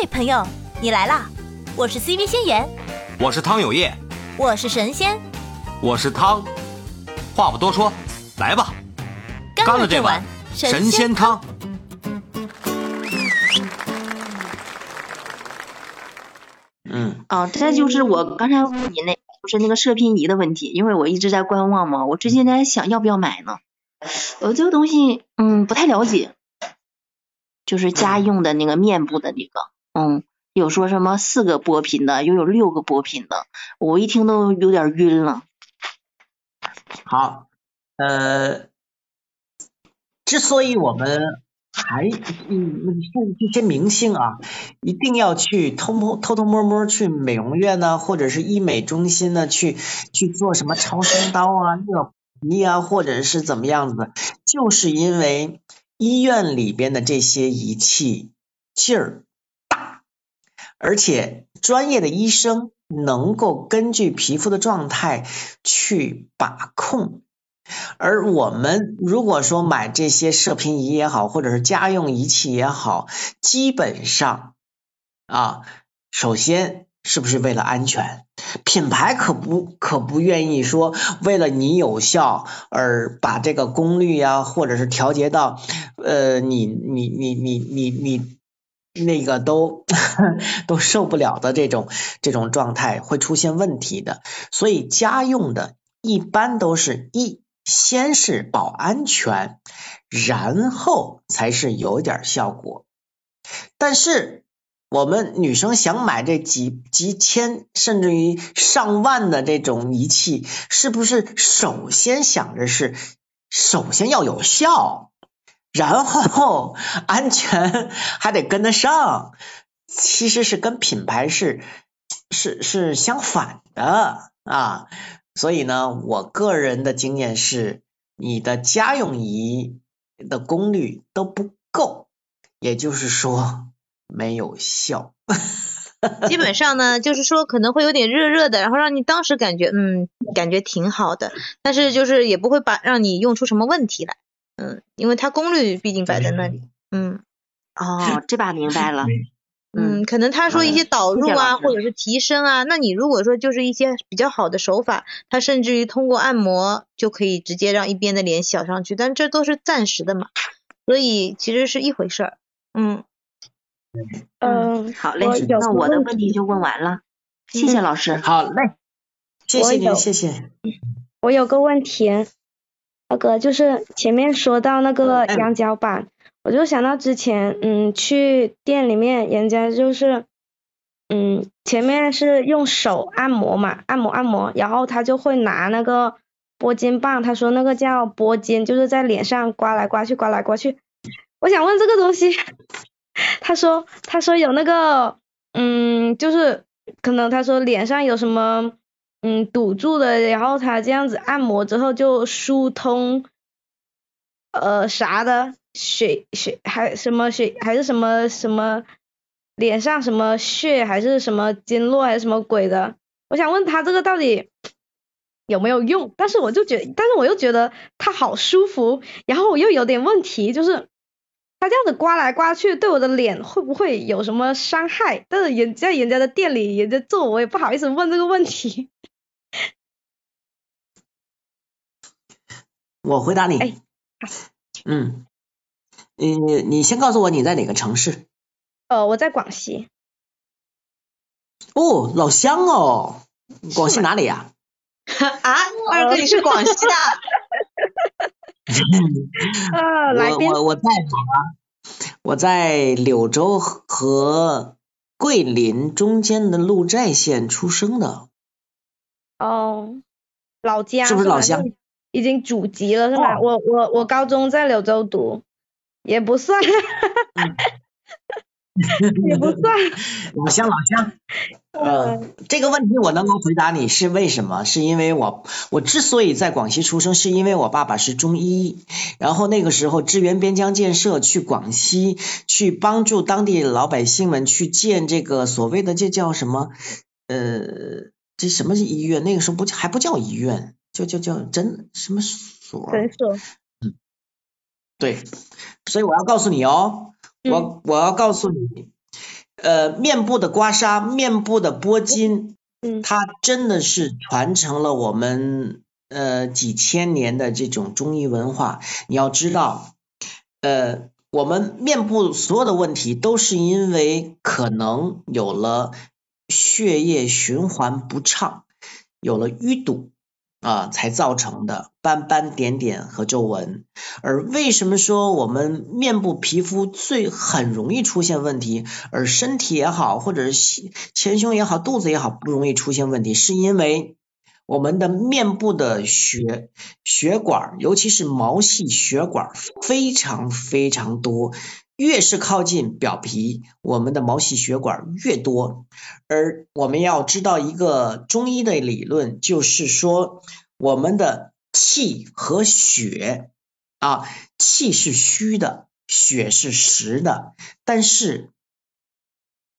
嘿，朋友，你来啦！我是 CV 仙言，我是汤有业，我是神仙，我是汤。话不多说，来吧，干了这碗神仙汤。嗯，哦，这就是我刚才问你那，就是那个射频仪的问题，因为我一直在观望嘛，我最近在想要不要买呢。我这个东西，嗯，不太了解，就是家用的那个面部的那个，嗯，有说什么四个波频的，又有六个波频的，我一听都有点晕了。好，呃，之所以我们还嗯像这些明星啊，一定要去偷摸偷偷摸摸去美容院呢，或者是医美中心呢，去去做什么超声刀啊、热皮啊，或者是怎么样子，就是因为医院里边的这些仪器劲儿，而且专业的医生能够根据皮肤的状态去把控。而我们如果说买这些射频仪也好，或者是家用仪器也好，基本上啊，首先是不是为了安全？品牌可不可不愿意说为了你有效而把这个功率呀，或者是调节到呃你你你你你你那个都 都受不了的这种这种状态会出现问题的。所以家用的一般都是一。先是保安全，然后才是有点效果。但是我们女生想买这几几千甚至于上万的这种仪器，是不是首先想着是首先要有效，然后安全还得跟得上？其实是跟品牌是是是相反的啊。所以呢，我个人的经验是，你的家用仪的功率都不够，也就是说没有效。基本上呢，就是说可能会有点热热的，然后让你当时感觉嗯，感觉挺好的，但是就是也不会把让你用出什么问题来，嗯，因为它功率毕竟摆在那里，嗯。哦，这把明白了。嗯，可能他说一些导入啊，或者是提升啊，那你如果说就是一些比较好的手法，他甚至于通过按摩就可以直接让一边的脸小上去，但这都是暂时的嘛，所以其实是一回事儿。嗯，嗯，好嘞，那我的问题就问完了，谢谢老师。好嘞，谢谢您，谢谢。我有个问题，那个就是前面说到那个羊角板。我就想到之前，嗯，去店里面，人家就是，嗯，前面是用手按摩嘛，按摩按摩，然后他就会拿那个拨筋棒，他说那个叫拨筋，就是在脸上刮来刮去，刮来刮去。我想问这个东西，他说他说有那个，嗯，就是可能他说脸上有什么，嗯，堵住的，然后他这样子按摩之后就疏通，呃，啥的。血血还什么血还是什么什么脸上什么血还是什么经络还是什么鬼的？我想问他这个到底有没有用？但是我就觉，但是我又觉得他好舒服，然后我又有点问题，就是他这样子刮来刮去，对我的脸会不会有什么伤害？但是人在人家的店里人家做，我也不好意思问这个问题。我回答你。哎，嗯。你你先告诉我你在哪个城市？呃，我在广西。哦，老乡哦，广西哪里呀？啊，二哥你是广西的？啊，来我我我在哪？我在柳州和桂林中间的鹿寨县出生的。哦，老家是不是老乡？已经祖籍了是吧？我我我高中在柳州读。也不算，也不算，老乡老乡，呃，这个问题我能够回答你是为什么？是因为我我之所以在广西出生，是因为我爸爸是中医，然后那个时候支援边疆建设去广西，去帮助当地老百姓们去建这个所谓的这叫什么？呃这什么医院？那个时候不还不叫医院，叫叫叫诊什么所？诊所。对，所以我要告诉你哦，我我要告诉你，呃，面部的刮痧，面部的拨筋，嗯它真的是传承了我们呃几千年的这种中医文化。你要知道，呃，我们面部所有的问题都是因为可能有了血液循环不畅，有了淤堵。啊，才造成的斑斑点点和皱纹。而为什么说我们面部皮肤最很容易出现问题，而身体也好，或者是前胸也好，肚子也好，不容易出现问题，是因为我们的面部的血血管，尤其是毛细血管非常非常多。越是靠近表皮，我们的毛细血管越多。而我们要知道一个中医的理论，就是说我们的气和血啊，气是虚的，血是实的。但是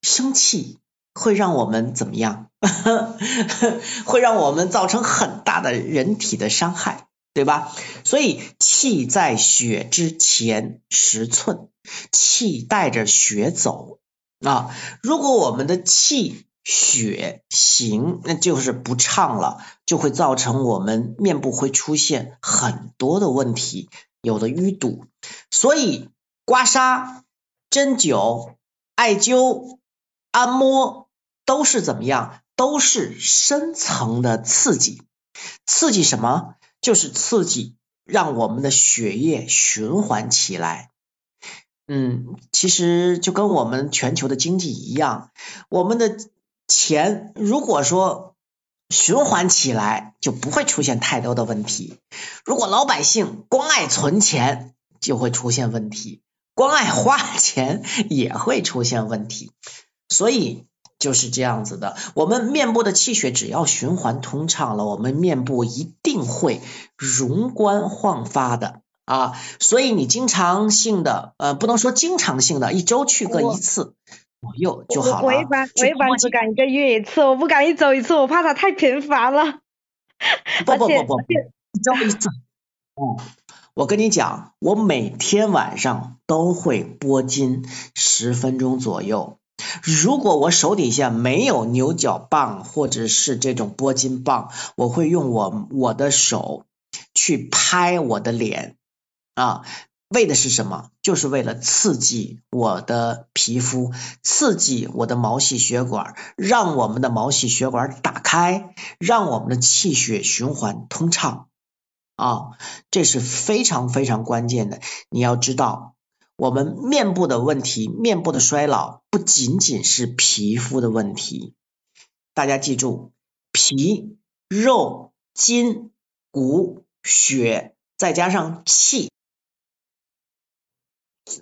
生气会让我们怎么样？会让我们造成很大的人体的伤害。对吧？所以气在血之前十寸，气带着血走啊。如果我们的气血行那就是不畅了，就会造成我们面部会出现很多的问题，有的淤堵。所以刮痧、针灸、艾灸、按摩都是怎么样？都是深层的刺激，刺激什么？就是刺激，让我们的血液循环起来。嗯，其实就跟我们全球的经济一样，我们的钱如果说循环起来，就不会出现太多的问题。如果老百姓光爱存钱，就会出现问题；光爱花钱，也会出现问题。所以。就是这样子的，我们面部的气血只要循环通畅了，我们面部一定会容光焕发的啊！所以你经常性的，呃，不能说经常性的，一周去个一次左右就好了。我一般我一般只敢一个月一次，我不敢一周一次，我怕它太频繁了。不不不不，一周一次。嗯，我跟你讲，我每天晚上都会拨筋十分钟左右。如果我手底下没有牛角棒或者是这种拨筋棒，我会用我我的手去拍我的脸啊，为的是什么？就是为了刺激我的皮肤，刺激我的毛细血管，让我们的毛细血管打开，让我们的气血循环通畅啊，这是非常非常关键的，你要知道。我们面部的问题，面部的衰老不仅仅是皮肤的问题，大家记住，皮、肉、筋、骨、血，再加上气，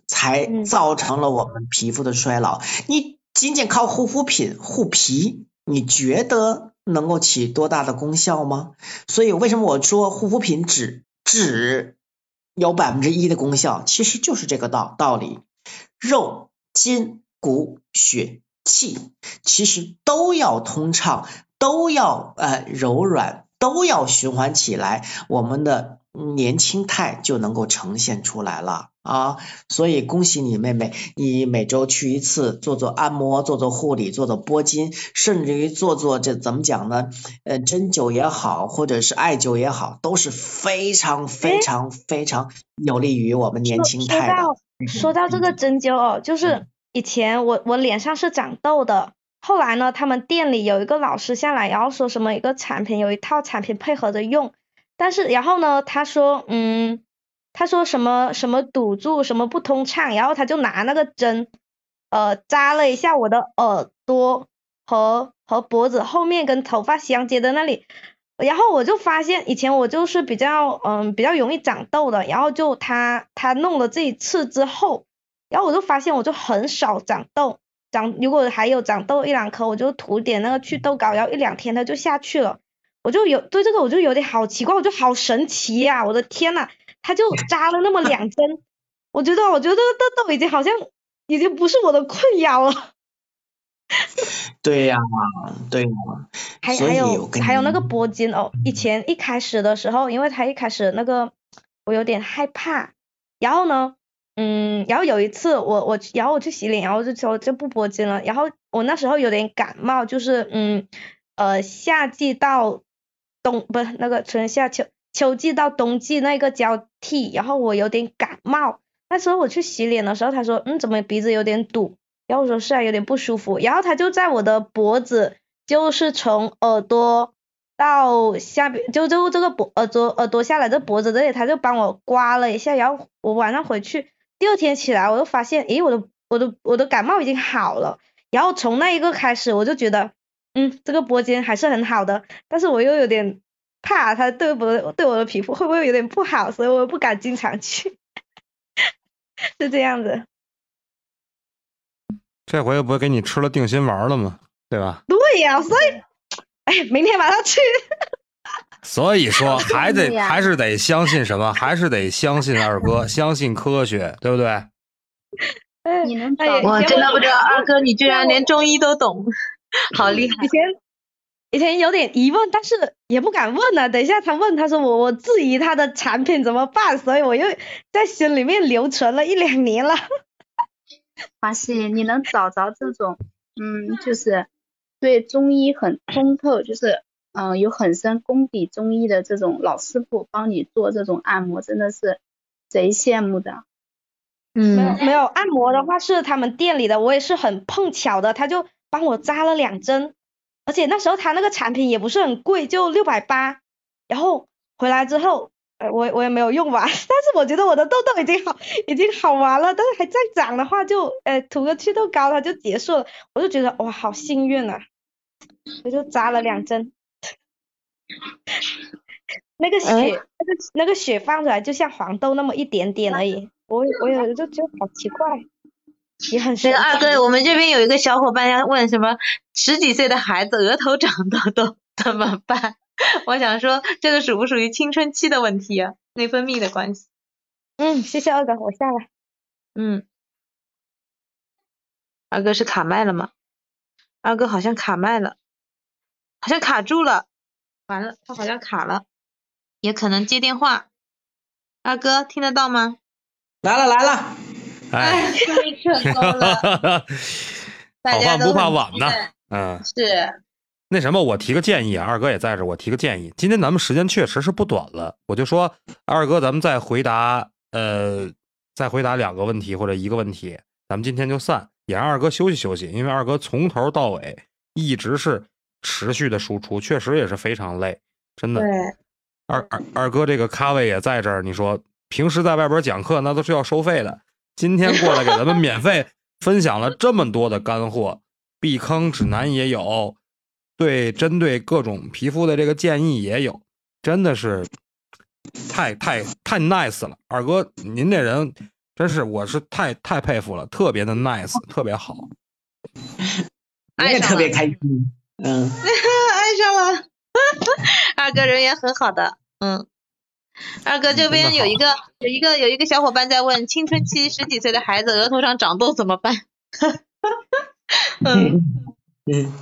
才造成了我们皮肤的衰老。你仅仅靠护肤品护皮，你觉得能够起多大的功效吗？所以为什么我说护肤品只只？有百分之一的功效，其实就是这个道道理。肉、筋、骨、血、气，其实都要通畅，都要呃柔软，都要循环起来，我们的年轻态就能够呈现出来了啊！所以恭喜你妹妹，你每周去一次，做做按摩，做做护理，做做拨筋，甚至于做做这怎么讲呢？呃，针灸也好，或者是艾灸也好，都是非常非常非常有利于我们年轻态的。说到说到这个针灸哦，就是以前我我脸上是长痘的，后来呢，他们店里有一个老师下来，然后说什么一个产品有一套产品配合着用，但是然后呢，他说嗯，他说什么什么堵住什么不通畅，然后他就拿那个针呃扎了一下我的耳朵和和脖子后面跟头发相接的那里。然后我就发现，以前我就是比较嗯比较容易长痘的，然后就他他弄了这一次之后，然后我就发现我就很少长痘，长如果还有长痘一两颗，我就涂点那个祛痘膏，然后一两天它就下去了。我就有对这个我就有点好奇怪，我就好神奇呀！我的天呐，他就扎了那么两针，我觉得我觉得痘痘已经好像已经不是我的困扰了。对呀，对呀，还还有还有那个铂金哦，以前一开始的时候，因为他一开始那个我有点害怕，然后呢，嗯，然后有一次我我然后我去洗脸，然后就说就不铂金了，然后我那时候有点感冒，就是嗯呃夏季到冬不是那个春夏秋秋季到冬季那个交替，然后我有点感冒，那时候我去洗脸的时候，他说嗯怎么鼻子有点堵，然后我说是啊有点不舒服，然后他就在我的脖子，就是从耳朵。到下边就就这个脖耳朵耳朵下来这脖子这里，他就帮我刮了一下，然后我晚上回去，第二天起来我就发现，诶，我的我的我的感冒已经好了，然后从那一个开始我就觉得，嗯，这个脖筋还是很好的，但是我又有点怕它对我对我的皮肤会不会有点不好，所以我不敢经常去，是这样子。这回不会给你吃了定心丸了吗？对吧？对呀，所以。哎，明天马上去。所以说，还得还是得相信什么？还是得相信二哥，相信科学，对不对？你能我真的不知道，二哥你居然连中医都懂，好厉害！以前以前有点疑问，但是也不敢问了。等一下他问，他说我我质疑他的产品怎么办？所以我又在心里面留存了一两年了。华西，你能找着这种，嗯，就是。对中医很通透，就是嗯有很深功底中医的这种老师傅帮你做这种按摩，真的是贼羡慕的。嗯，没有没有按摩的话是他们店里的，我也是很碰巧的，他就帮我扎了两针，而且那时候他那个产品也不是很贵，就六百八。然后回来之后，呃我我也没有用完，但是我觉得我的痘痘已经好已经好完了，但是还在长的话就呃涂个祛痘膏它就结束了，我就觉得哇好幸运啊。我就扎了两针，那个血，那个那个血放出来就像黄豆那么一点点而已。我我有就觉得好奇怪，也很神。二哥，我们这边有一个小伙伴要问什么，十几岁的孩子额头长痘痘怎么办？我想说，这个属不属于青春期的问题啊？内分泌的关系。嗯，谢谢二哥，我下了。嗯，二哥是卡麦了吗？二哥好像卡麦了。好像卡住了，完了，他好像卡了，也可能接电话。二哥听得到吗？来了来了，哎，终于成功了。好饭不怕晚呐，嗯，是。那什么，我提个建议，二哥也在这，我提个建议。今天咱们时间确实是不短了，我就说二哥，咱们再回答，呃，再回答两个问题或者一个问题，咱们今天就散，也让二哥休息休息，因为二哥从头到尾一直是。持续的输出确实也是非常累，真的。二二二哥这个咖位也在这儿，你说平时在外边讲课那都是要收费的，今天过来给咱们免费分享了这么多的干货，避坑指南也有，对针对各种皮肤的这个建议也有，真的是太太太 nice 了。二哥您这人真是我是太太佩服了，特别的 nice，特别好。我也特别开心。嗯，爱上了，二哥人也很好的，嗯，二哥这边有一个有一个有一个小伙伴在问，青春期十几岁的孩子额头上长痘怎么办？嗯嗯，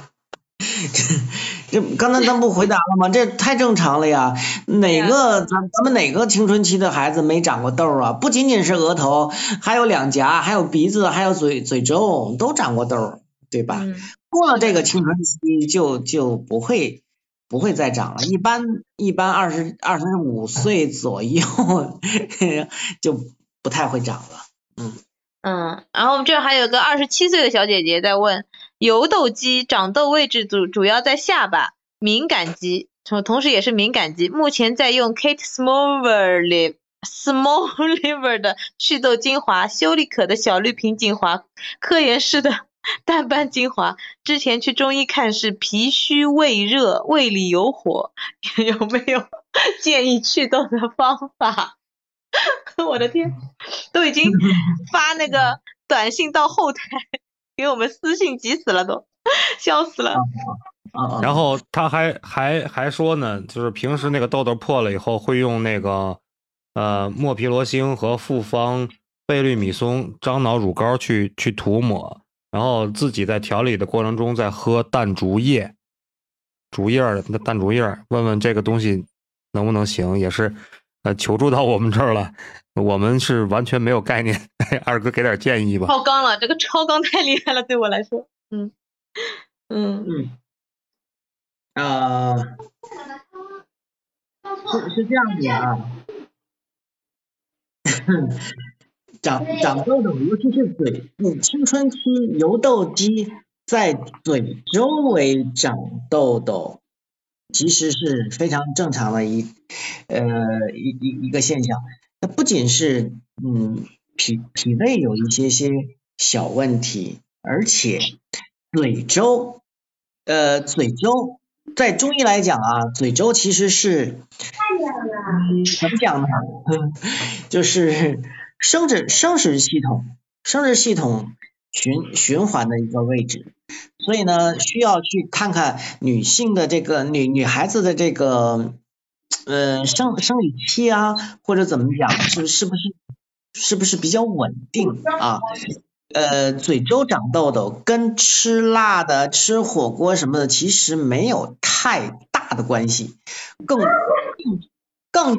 这刚才咱不回答了吗？这太正常了呀，哪个咱咱们哪个青春期的孩子没长过痘啊？不仅仅是额头，还有两颊，还有鼻子，还有嘴嘴周都长过痘，对吧？过了这个青春期就就不会不会再长了，一般一般二十二十五岁左右 就不太会长了，嗯嗯，然后我们这还有个二十七岁的小姐姐在问，油痘肌长痘位置主主要在下巴，敏感肌同同时也是敏感肌，目前在用 Kate Smallver Smallver 的祛痘精华，修丽可的小绿瓶精华，科颜氏的。淡斑精华，之前去中医看是脾虚胃热，胃里有火，有没有 建议祛痘的方法？我的天，都已经发那个短信到后台给我们私信急死了，都笑死了。然后他还还还说呢，就是平时那个痘痘破了以后，会用那个呃莫皮罗星和复方倍氯米松樟脑乳膏去去涂抹。然后自己在调理的过程中再喝淡竹叶，竹叶的淡竹叶，问问这个东西能不能行？也是，呃求助到我们这儿了，我们是完全没有概念。二哥给点建议吧。超纲了，这个超纲太厉害了，对我来说。嗯嗯嗯，呃，是是这样子啊，长长痘痘，尤其是嘴，你，青春期油痘肌在嘴周围长痘痘，其实是非常正常的一呃一一一个现象。那不仅是嗯脾脾胃有一些些小问题，而且嘴周呃嘴周在中医来讲啊，嘴周其实是嗯怎么讲呢？就是生殖生殖系统生殖系统循循环的一个位置，所以呢，需要去看看女性的这个女女孩子的这个呃生生理期啊，或者怎么讲，是是不是是不是比较稳定啊？呃，嘴周长痘痘跟吃辣的、吃火锅什么的其实没有太大的关系，更更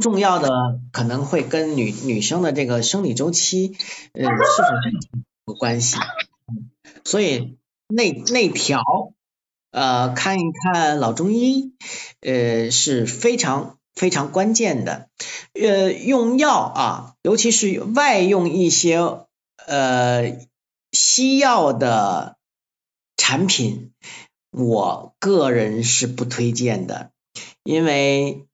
重要的可能会跟女女生的这个生理周期呃 是否有关系。所以内内调呃看一看老中医呃是非常非常关键的。呃，用药啊，尤其是外用一些呃。西药的产品，我个人是不推荐的，因为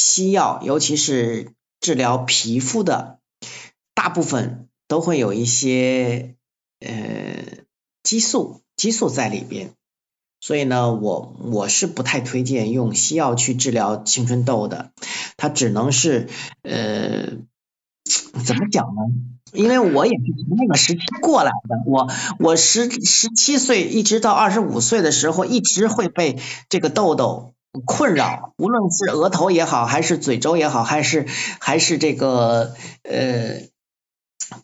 西药尤其是治疗皮肤的，大部分都会有一些呃激素激素在里边，所以呢，我我是不太推荐用西药去治疗青春痘的，它只能是呃怎么讲呢？因为我也是从那个时期过来的，我我十十七岁一直到二十五岁的时候，一直会被这个痘痘困扰，无论是额头也好，还是嘴周也好，还是还是这个呃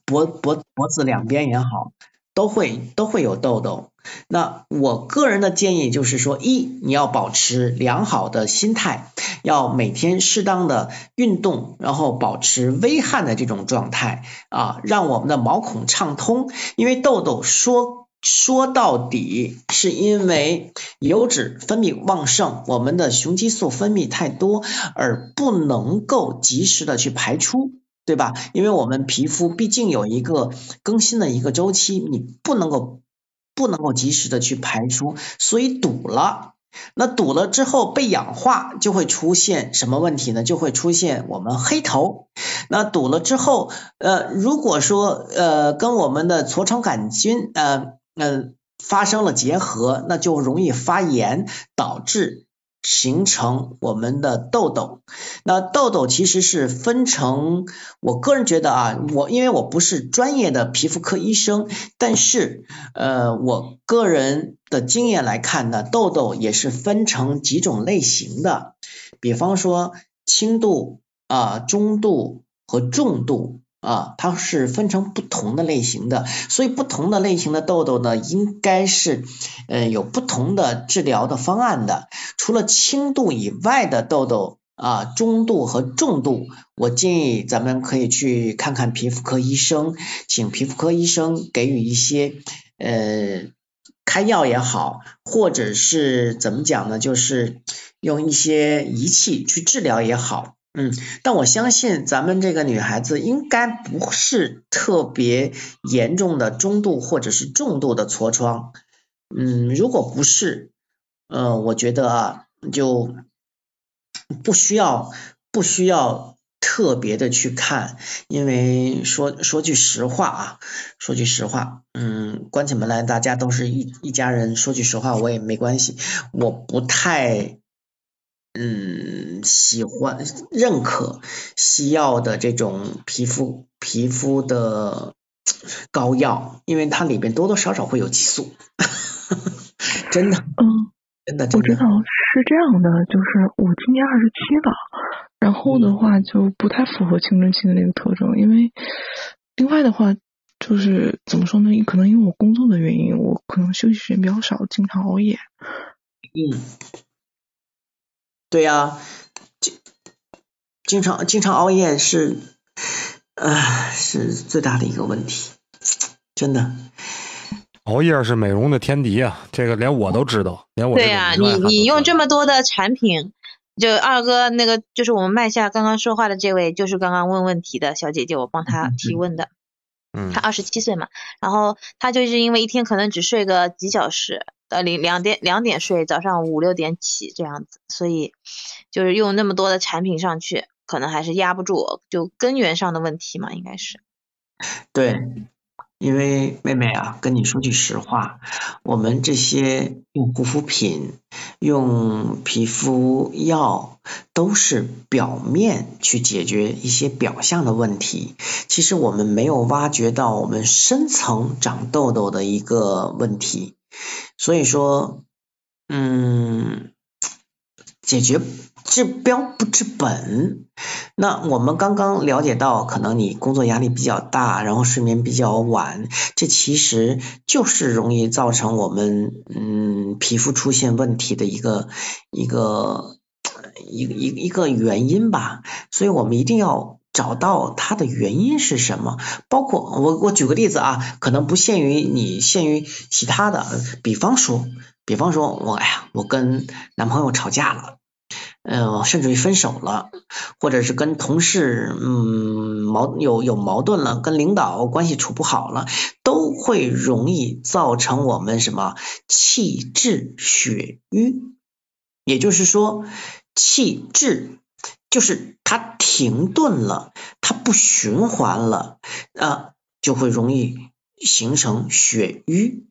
脖脖脖子两边也好，都会都会有痘痘。那我个人的建议就是说，一你要保持良好的心态，要每天适当的运动，然后保持微汗的这种状态啊，让我们的毛孔畅通。因为痘痘说说到底是因为油脂分泌旺盛，我们的雄激素分泌太多，而不能够及时的去排出。对吧？因为我们皮肤毕竟有一个更新的一个周期，你不能够。不能够及时的去排出，所以堵了。那堵了之后被氧化，就会出现什么问题呢？就会出现我们黑头。那堵了之后，呃，如果说呃跟我们的痤疮杆菌呃呃发生了结合，那就容易发炎，导致。形成我们的痘痘，那痘痘其实是分成，我个人觉得啊，我因为我不是专业的皮肤科医生，但是呃，我个人的经验来看呢，痘痘也是分成几种类型的，比方说轻度啊、中度和重度。啊，它是分成不同的类型的，所以不同的类型的痘痘呢，应该是呃有不同的治疗的方案的。除了轻度以外的痘痘啊，中度和重度，我建议咱们可以去看看皮肤科医生，请皮肤科医生给予一些呃开药也好，或者是怎么讲呢，就是用一些仪器去治疗也好。嗯，但我相信咱们这个女孩子应该不是特别严重的中度或者是重度的痤疮。嗯，如果不是，呃，我觉得啊，就不需要不需要特别的去看，因为说说句实话啊，说句实话，嗯，关起门来大家都是一一家人，说句实话我也没关系，我不太。嗯，喜欢认可西药的这种皮肤皮肤的膏药，因为它里边多多少少会有激素，真的，嗯，真的，我知道是这样的，就是我今年二十七了，然后的话就不太符合青春期的那个特征，因为另外的话就是怎么说呢？可能因为我工作的原因，我可能休息时间比较少，经常熬夜，嗯。对呀，经经常经常熬夜是，呃，是最大的一个问题，真的。熬夜是美容的天敌啊，这个连我都知道，连我对呀、你你用这么多的产品，就二哥那个就是我们麦下刚刚说话的这位，就是刚刚问问题的小姐姐，我帮她提问的。嗯她二十七岁嘛，然后她就是因为一天可能只睡个几小时，呃两两点两点睡，早上五六点起这样子，所以就是用那么多的产品上去，可能还是压不住，就根源上的问题嘛，应该是。对，因为妹妹啊，跟你说句实话，我们这些用护肤品、用皮肤药，都是表面去解决一些表象的问题。其实我们没有挖掘到我们深层长痘痘的一个问题，所以说，嗯，解决治标不治本。那我们刚刚了解到，可能你工作压力比较大，然后睡眠比较晚，这其实就是容易造成我们嗯皮肤出现问题的一个一个一个一一个原因吧。所以我们一定要找到它的原因是什么。包括我我举个例子啊，可能不限于你，限于其他的，比方说，比方说我哎呀，我跟男朋友吵架了。呃，甚至于分手了，或者是跟同事嗯矛有有矛盾了，跟领导关系处不好了，都会容易造成我们什么气滞血瘀。也就是说，气滞就是它停顿了，它不循环了，啊，就会容易形成血瘀。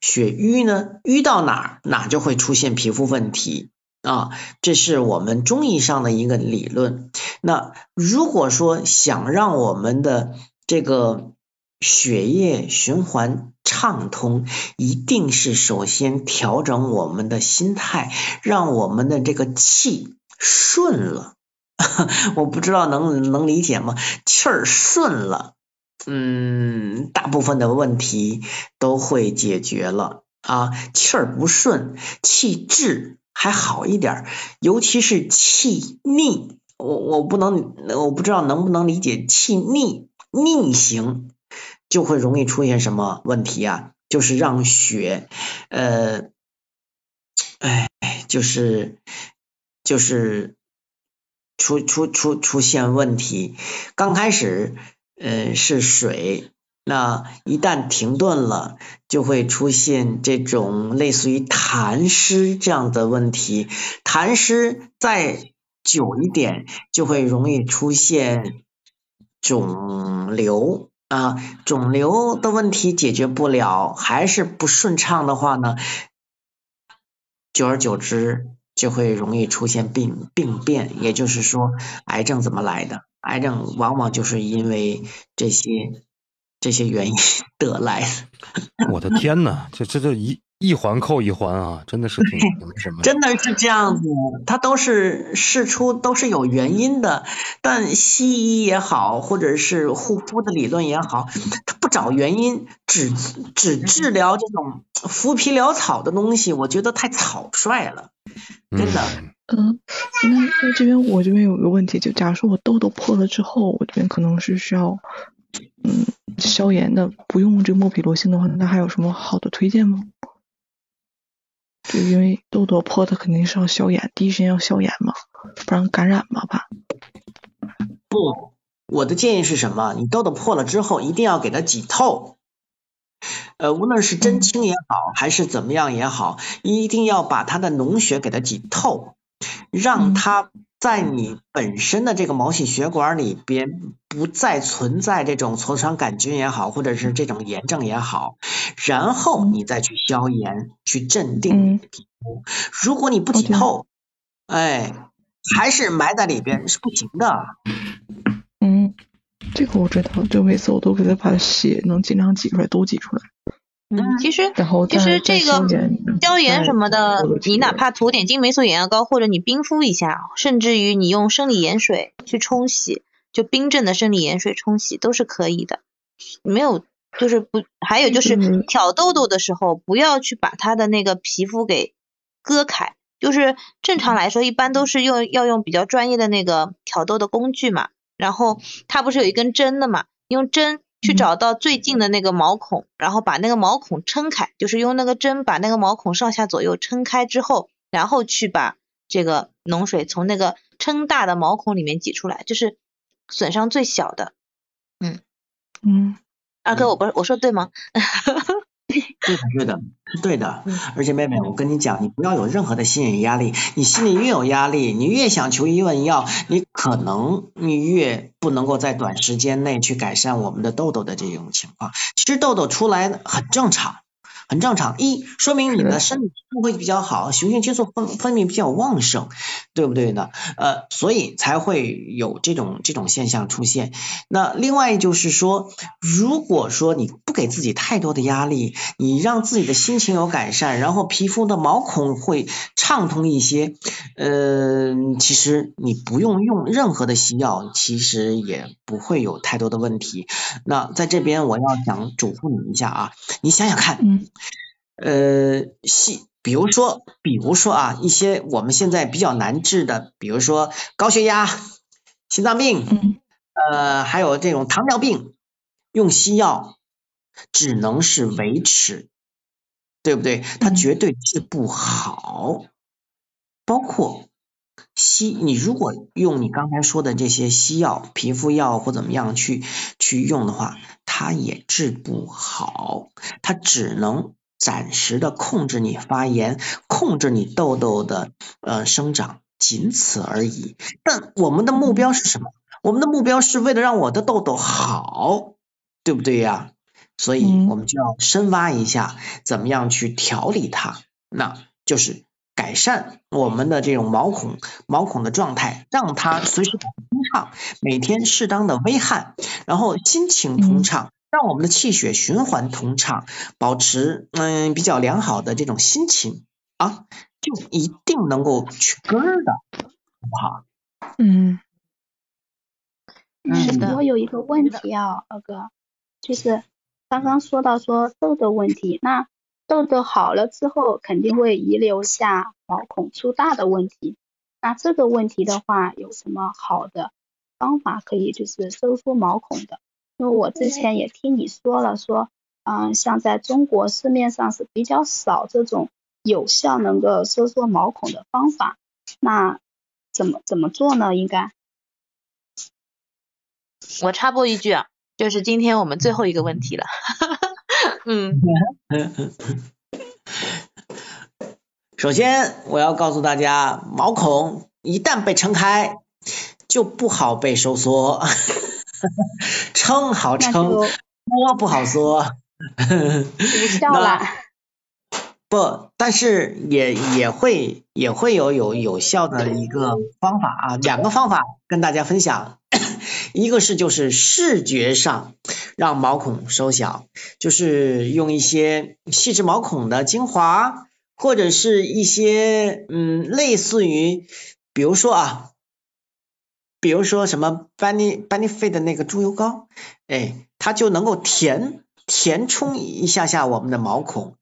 血瘀呢，瘀到哪儿，哪就会出现皮肤问题。啊，这是我们中医上的一个理论。那如果说想让我们的这个血液循环畅通，一定是首先调整我们的心态，让我们的这个气顺了。我不知道能能理解吗？气儿顺了，嗯，大部分的问题都会解决了啊。气儿不顺，气滞。还好一点，尤其是气逆，我我不能，我不知道能不能理解气逆逆行就会容易出现什么问题啊？就是让血，呃，哎，就是就是出出出出现问题。刚开始，呃，是水。那一旦停顿了，就会出现这种类似于痰湿这样的问题。痰湿再久一点，就会容易出现肿瘤啊。肿瘤的问题解决不了，还是不顺畅的话呢，久而久之就会容易出现病病变。也就是说，癌症怎么来的？癌症往往就是因为这些。这些原因 得来的，我的天呐，这这这一一环扣一环啊，真的是挺什么？真的是这样子，它都是事出都是有原因的。但西医也好，或者是护肤的理论也好，它不找原因，只只治疗这种浮皮潦草的东西，我觉得太草率了，真的。嗯，那那这边我这边有个问题，就假如说我痘痘破了之后，我这边可能是需要。嗯，消炎的不用这个莫匹罗星的话，那还有什么好的推荐吗？就因为痘痘破，它肯定是要消炎，第一时间要消炎嘛，不然感染嘛吧。不，我的建议是什么？你痘痘破了之后，一定要给它挤透。呃，无论是针清也好，还是怎么样也好，一定要把它的脓血给它挤透，让它。在你本身的这个毛细血管里边，不再存在这种痤疮杆菌也好，或者是这种炎症也好，然后你再去消炎，去镇定你的皮肤。如果你不挤透，哎，还是埋在里边是不行的。嗯，这个我知道，就每次我都给他把血能尽量挤出来，都挤出来。嗯，其实其实这个消炎什么的，你哪怕涂点金霉素眼药膏，或者你冰敷一下，甚至于你用生理盐水去冲洗，就冰镇的生理盐水冲洗都是可以的。没有，就是不，还有就是挑痘痘的时候，不要去把它的那个皮肤给割开，就是正常来说，一般都是用要用比较专业的那个挑痘的工具嘛，然后它不是有一根针的嘛，用针去找到最近的那个毛孔，然后把那个毛孔撑开，就是用那个针把那个毛孔上下左右撑开之后，然后去把这个脓水从那个撑大的毛孔里面挤出来，就是损伤最小的。嗯嗯，二哥，我不是我说对吗？对的，对的，对的。而且妹妹，我跟你讲，你不要有任何的心理压力。你心里越有压力，你越想求医问药，你可能你越不能够在短时间内去改善我们的痘痘的这种情况。其实痘痘出来很正常。很正常，一说明你的身体会比较好，雄性激素分分泌比较旺盛，对不对呢？呃，所以才会有这种这种现象出现。那另外就是说，如果说你不给自己太多的压力，你让自己的心情有改善，然后皮肤的毛孔会畅通一些，呃，其实你不用用任何的西药，其实也不会有太多的问题。那在这边我要想嘱咐你一下啊，你想想看。呃，细，比如说，比如说啊，一些我们现在比较难治的，比如说高血压、心脏病，呃，还有这种糖尿病，用西药只能是维持，对不对？它绝对治不好。包括西，你如果用你刚才说的这些西药、皮肤药或怎么样去去用的话，它也治不好，它只能。暂时的控制你发炎，控制你痘痘的呃生长，仅此而已。但我们的目标是什么？我们的目标是为了让我的痘痘好，对不对呀？所以我们就要深挖一下，怎么样去调理它？那就是改善我们的这种毛孔毛孔的状态，让它随时通畅，每天适当的微汗，然后心情通畅。让我们的气血循环通畅，保持嗯比较良好的这种心情啊，就一定能够去根儿的，好不好？嗯，是的。我有一个问题啊，二哥，就是刚刚说到说痘痘问题，那痘痘好了之后肯定会遗留下毛孔粗大的问题，那这个问题的话，有什么好的方法可以就是收缩毛孔的？因为我之前也听你说了，说，嗯，像在中国市面上是比较少这种有效能够收缩毛孔的方法，那怎么怎么做呢？应该？我插播一句啊，就是今天我们最后一个问题了，嗯，首先我要告诉大家，毛孔一旦被撑开，就不好被收缩。撑好撑，缩不好缩，无效 了。不，但是也也会也会有有有效的一个方法啊，两个方法跟大家分享。一个是就是视觉上让毛孔收小，就是用一些细致毛孔的精华，或者是一些嗯类似于，比如说啊。比如说什么 Benny Benefit 的那个猪油膏，哎，它就能够填填充一下下我们的毛孔，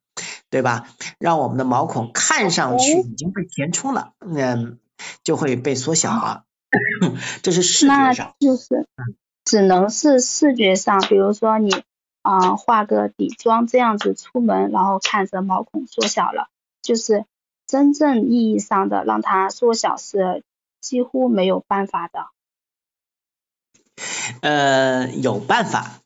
对吧？让我们的毛孔看上去已经被填充了，嗯就会被缩小了。这是视觉上，就是只能是视觉上。比如说你啊化个底妆这样子出门，然后看着毛孔缩小了，就是真正意义上的让它缩小是。几乎没有办法的。呃，有办法。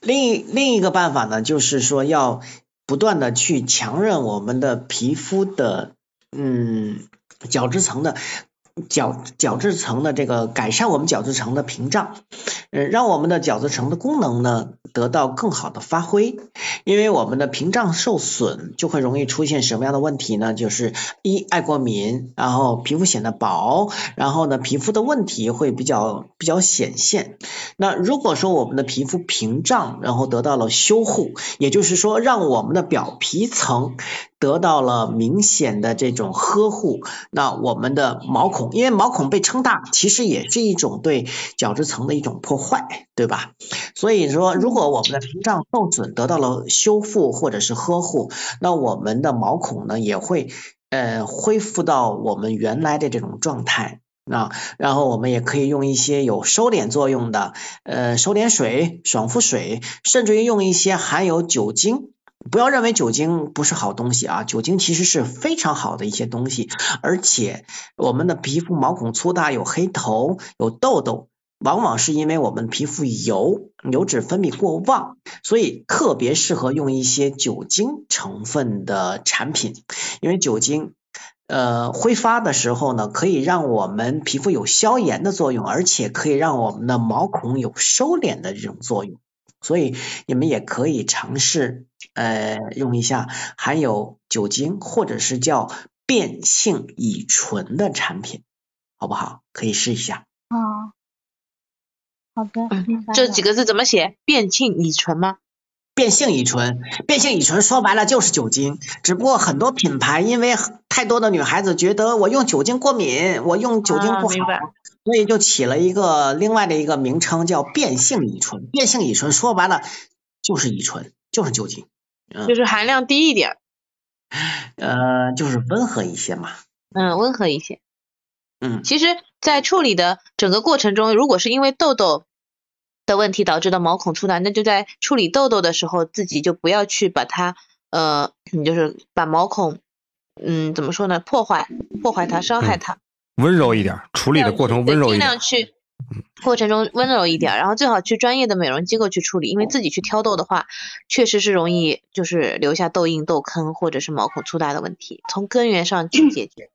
另另一个办法呢，就是说要不断的去强韧我们的皮肤的嗯角质层的。角角质层的这个改善我们角质层的屏障，呃，让我们的角质层的功能呢得到更好的发挥。因为我们的屏障受损，就会容易出现什么样的问题呢？就是一爱过敏，然后皮肤显得薄，然后呢皮肤的问题会比较比较显现。那如果说我们的皮肤屏障然后得到了修护，也就是说让我们的表皮层。得到了明显的这种呵护，那我们的毛孔，因为毛孔被撑大，其实也是一种对角质层的一种破坏，对吧？所以说，如果我们的屏障受损得到了修复或者是呵护，那我们的毛孔呢也会。呃恢复到我们原来的这种状态。啊，然后我们也可以用一些有收敛作用的，呃，收敛水、爽肤水，甚至于用一些含有酒精。不要认为酒精不是好东西啊，酒精其实是非常好的一些东西。而且我们的皮肤毛孔粗大、有黑头、有痘痘，往往是因为我们皮肤油、油脂分泌过旺，所以特别适合用一些酒精成分的产品，因为酒精。呃，挥发的时候呢，可以让我们皮肤有消炎的作用，而且可以让我们的毛孔有收敛的这种作用。所以你们也可以尝试呃用一下含有酒精或者是叫变性乙醇的产品，好不好？可以试一下。啊，好的，这几个字怎么写？变性乙醇吗？变性乙醇，变性乙醇说白了就是酒精，只不过很多品牌因为太多的女孩子觉得我用酒精过敏，我用酒精不好，所以就起了一个另外的一个名称叫变性乙醇。变性乙醇说白了就是乙醇，就是酒精，就是含量低一点，呃，就是温和一些嘛。嗯，温和一些。嗯，其实，在处理的整个过程中，如果是因为痘痘。的问题导致的毛孔粗大，那就在处理痘痘的时候，自己就不要去把它，呃，你就是把毛孔，嗯，怎么说呢？破坏，破坏它，伤害它。温柔一点，处理的过程温柔一点。尽量去过程中温柔一点，然后最好去专业的美容机构去处理，因为自己去挑痘的话，确实是容易就是留下痘印、痘坑或者是毛孔粗大的问题。从根源上去 解决。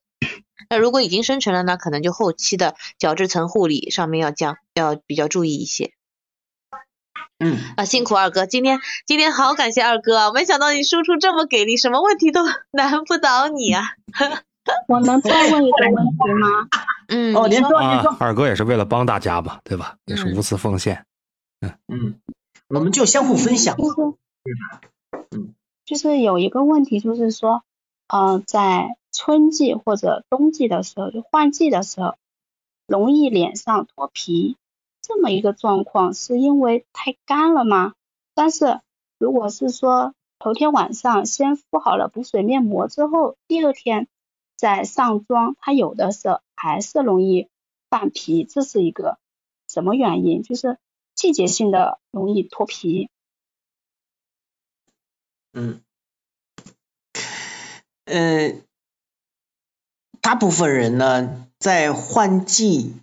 那如果已经生成了呢，可能就后期的角质层护理上面要讲，要比较注意一些。嗯啊，辛苦二哥，今天今天好感谢二哥，没想到你输出这么给力，什么问题都 难不倒你啊！我能再问一个问题吗？嗯，哦，您说您说，二哥也是为了帮大家嘛，对吧？也是无私奉献。嗯嗯，我们就相互分享，就是嗯，就是有一个问题，就是说，嗯，在春季或者冬季的时候，就换季的时候，容易脸上脱皮。这么一个状况是因为太干了吗？但是如果是说头天晚上先敷好了补水面膜之后，第二天再上妆，它有的时候还是容易泛皮，这是一个什么原因？就是季节性的容易脱皮。嗯，呃，大部分人呢在换季、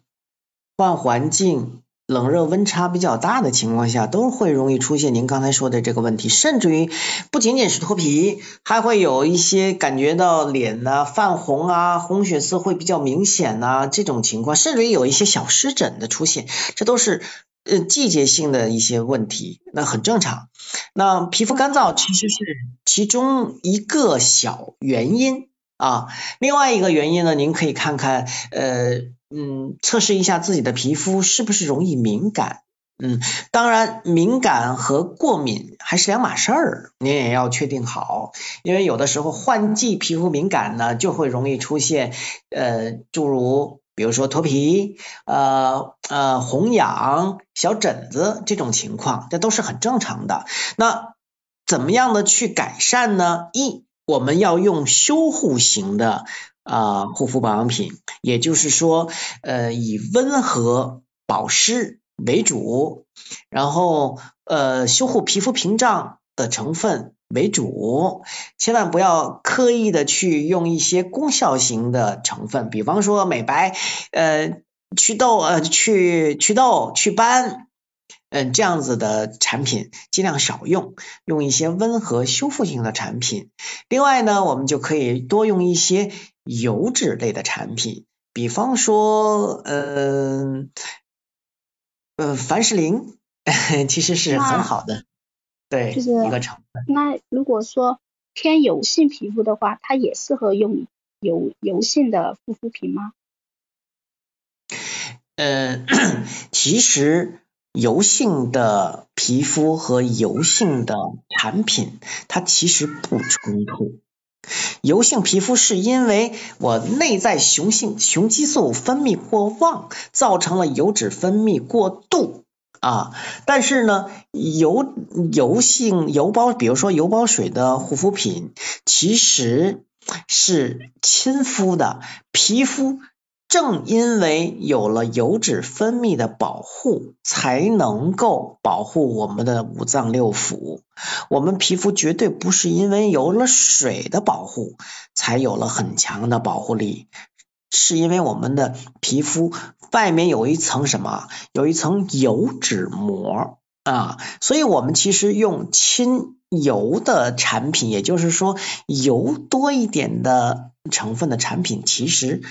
换环境。冷热温差比较大的情况下，都会容易出现您刚才说的这个问题，甚至于不仅仅是脱皮，还会有一些感觉到脸呢泛红啊，红血丝会比较明显呐，这种情况，甚至于有一些小湿疹的出现，这都是呃季节性的一些问题，那很正常。那皮肤干燥其实是其中一个小原因啊，另外一个原因呢，您可以看看呃。嗯，测试一下自己的皮肤是不是容易敏感。嗯，当然，敏感和过敏还是两码事儿，您也要确定好。因为有的时候换季皮肤敏感呢，就会容易出现呃，诸如比如说脱皮、呃呃红痒、小疹子这种情况，这都是很正常的。那怎么样的去改善呢？一，我们要用修护型的。啊，护肤保养品，也就是说，呃，以温和保湿为主，然后呃，修护皮肤屏障的成分为主，千万不要刻意的去用一些功效型的成分，比方说美白，呃，祛痘，呃，去祛痘、祛斑。嗯，这样子的产品尽量少用，用一些温和修复性的产品。另外呢，我们就可以多用一些油脂类的产品，比方说，嗯，呃，凡士林 其实是很好的，对，就是一个成分。那如果说偏油性皮肤的话，它也适合用油油性的护肤品吗？呃，其实。油性的皮肤和油性的产品，它其实不冲突。油性皮肤是因为我内在雄性雄激素分泌过旺，造成了油脂分泌过度啊。但是呢，油油性油包，比如说油包水的护肤品，其实是亲肤的，皮肤正因为有了油脂分泌的保护，才能够保护我们的五脏六腑。我们皮肤绝对不是因为有了水的保护，才有了很强的保护力，是因为我们的皮肤外面有一层什么？有一层油脂膜啊，所以我们其实用亲油的产品，也就是说油多一点的成分的产品，其实。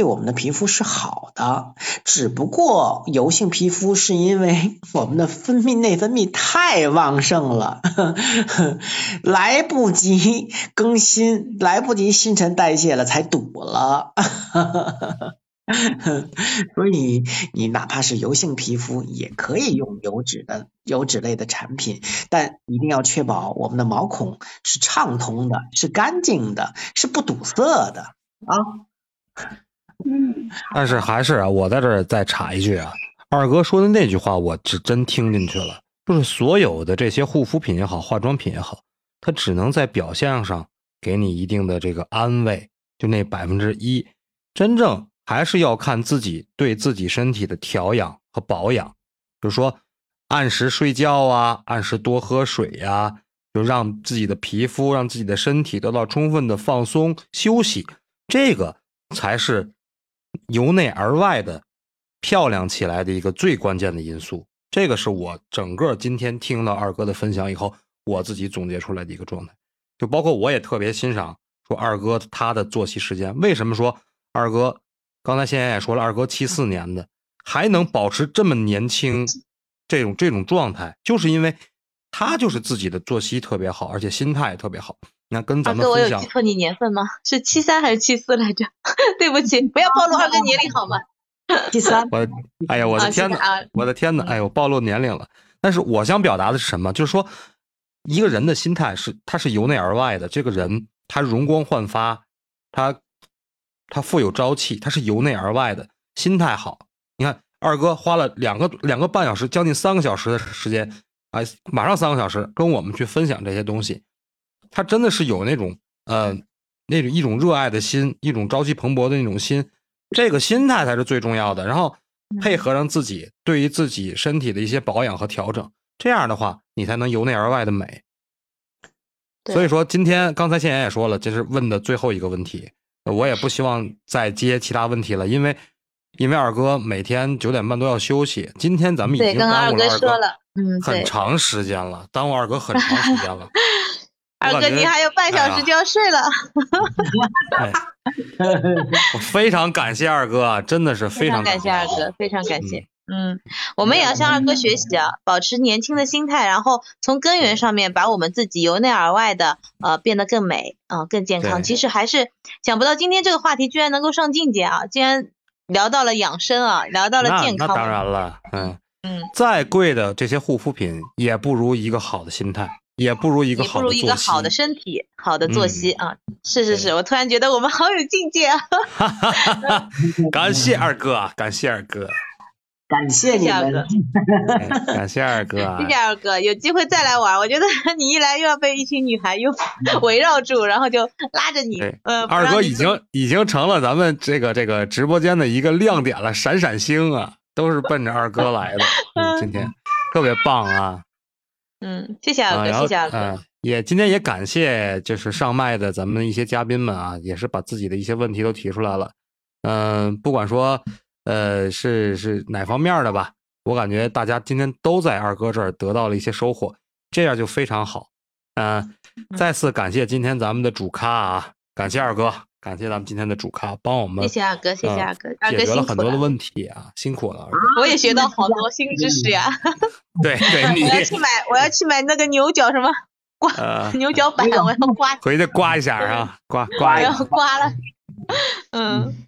对我们的皮肤是好的，只不过油性皮肤是因为 我们的分泌内分泌太旺盛了，来不及更新，来不及新陈代谢了，才堵了。所以你哪怕是油性皮肤，也可以用油脂的油脂类的产品，但一定要确保我们的毛孔是畅通的，是干净的，是不堵塞的啊。嗯，但是还是啊，我在这儿再插一句啊，二哥说的那句话，我是真听进去了。就是所有的这些护肤品也好，化妆品也好，它只能在表象上给你一定的这个安慰，就那百分之一，真正还是要看自己对自己身体的调养和保养。比如说，按时睡觉啊，按时多喝水呀，就让自己的皮肤、让自己的身体得到充分的放松休息，这个才是。由内而外的漂亮起来的一个最关键的因素，这个是我整个今天听到二哥的分享以后，我自己总结出来的一个状态。就包括我也特别欣赏说二哥他的作息时间。为什么说二哥？刚才先言也说了，二哥七四年的还能保持这么年轻这种这种状态，就是因为他就是自己的作息特别好，而且心态也特别好。你看，跟咱们二哥，我有记错你年份吗？是七三还是七四来着？对不起，不要暴露二哥年龄好吗？七三。我，哎呀，我的天呐，我的天呐，哎呦，暴露年龄了。但是我想表达的是什么？就是说，一个人的心态是，他是由内而外的。这个人他容光焕发，他他富有朝气，他是由内而外的，心态好。你看，二哥花了两个两个半小时，将近三个小时的时间，哎，马上三个小时，跟我们去分享这些东西。他真的是有那种呃，那种一种热爱的心，一种朝气蓬勃的那种心，这个心态才是最重要的。然后配合上自己对于自己身体的一些保养和调整，这样的话，你才能由内而外的美。所以说，今天刚才谢言也说了，这是问的最后一个问题，我也不希望再接其他问题了，因为因为二哥每天九点半都要休息，今天咱们已经耽误了二哥嗯很长时间了，耽误二哥很长时间了。二哥，你还有半小时就要睡了。我 非常感谢二哥，真的是非常感谢二哥，非常感谢。嗯，我们也要向二哥学习啊，保持年轻的心态，然后从根源上面把我们自己由内而外的呃变得更美啊，更健康。其实还是想不到今天这个话题居然能够上境界啊，竟然聊到了养生啊，聊到了健康。那当然了，嗯嗯，再贵的这些护肤品也不如一个好的心态。也不如一个好的不如一个好的身体，好的作息啊！是是是，我突然觉得我们好有境界啊！感谢二哥，感谢二哥，感谢你们，感谢二哥，谢谢二哥，有机会再来玩。我觉得 你一来又要被一群女孩又围绕住，然后就拉着你。呃，二哥已经已经成了咱们这个这个直播间的一个亮点了，闪闪星啊，都是奔着二哥来的。今天特别棒啊！嗯，谢谢二哥，谢谢二哥。也今天也感谢就是上麦的咱们一些嘉宾们啊，也是把自己的一些问题都提出来了。嗯，不管说呃是是哪方面的吧，我感觉大家今天都在二哥这儿得到了一些收获，这样就非常好。嗯，再次感谢今天咱们的主咖啊，感谢二哥，感谢咱们今天的主咖帮我们，谢谢二哥，谢谢二哥，二哥解决了很多的问题啊，辛苦了。我也学到好多新知识呀。对对，我要去买，我要去买那个牛角什么刮牛角板，我要刮，回去刮一下啊，刮刮。我要刮了。嗯，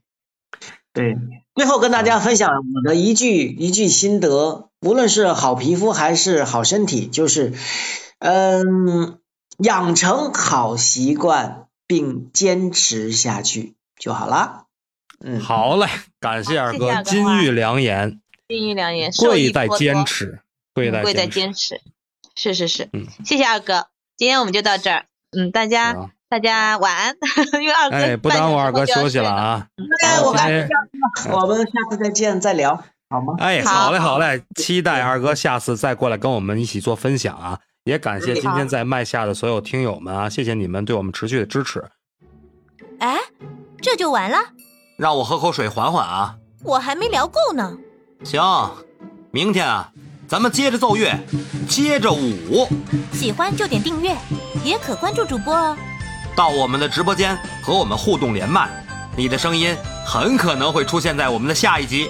对，最后跟大家分享我的一句一句心得，无论是好皮肤还是好身体，就是嗯，养成好习惯并坚持下去就好了。嗯，好嘞，感谢二哥金玉良言，金玉良言，贵在坚持。贵在贵在坚持，是是是，嗯，谢谢二哥，今天我们就到这儿，嗯，大家大家晚安，因为二哥哎，不耽误二哥休息了啊。哎，我们我们下次再见再聊好吗？哎，好好嘞，好嘞，期待二哥下次再过来跟我们一起做分享啊！也感谢今天在麦下的所有听友们啊，谢谢你们对我们持续的支持。哎，这就完了？让我喝口水缓缓啊。我还没聊够呢。行，明天啊，咱们接着奏乐，接着舞，喜欢就点订阅，也可关注主播哦。到我们的直播间和我们互动连麦，你的声音很可能会出现在我们的下一集。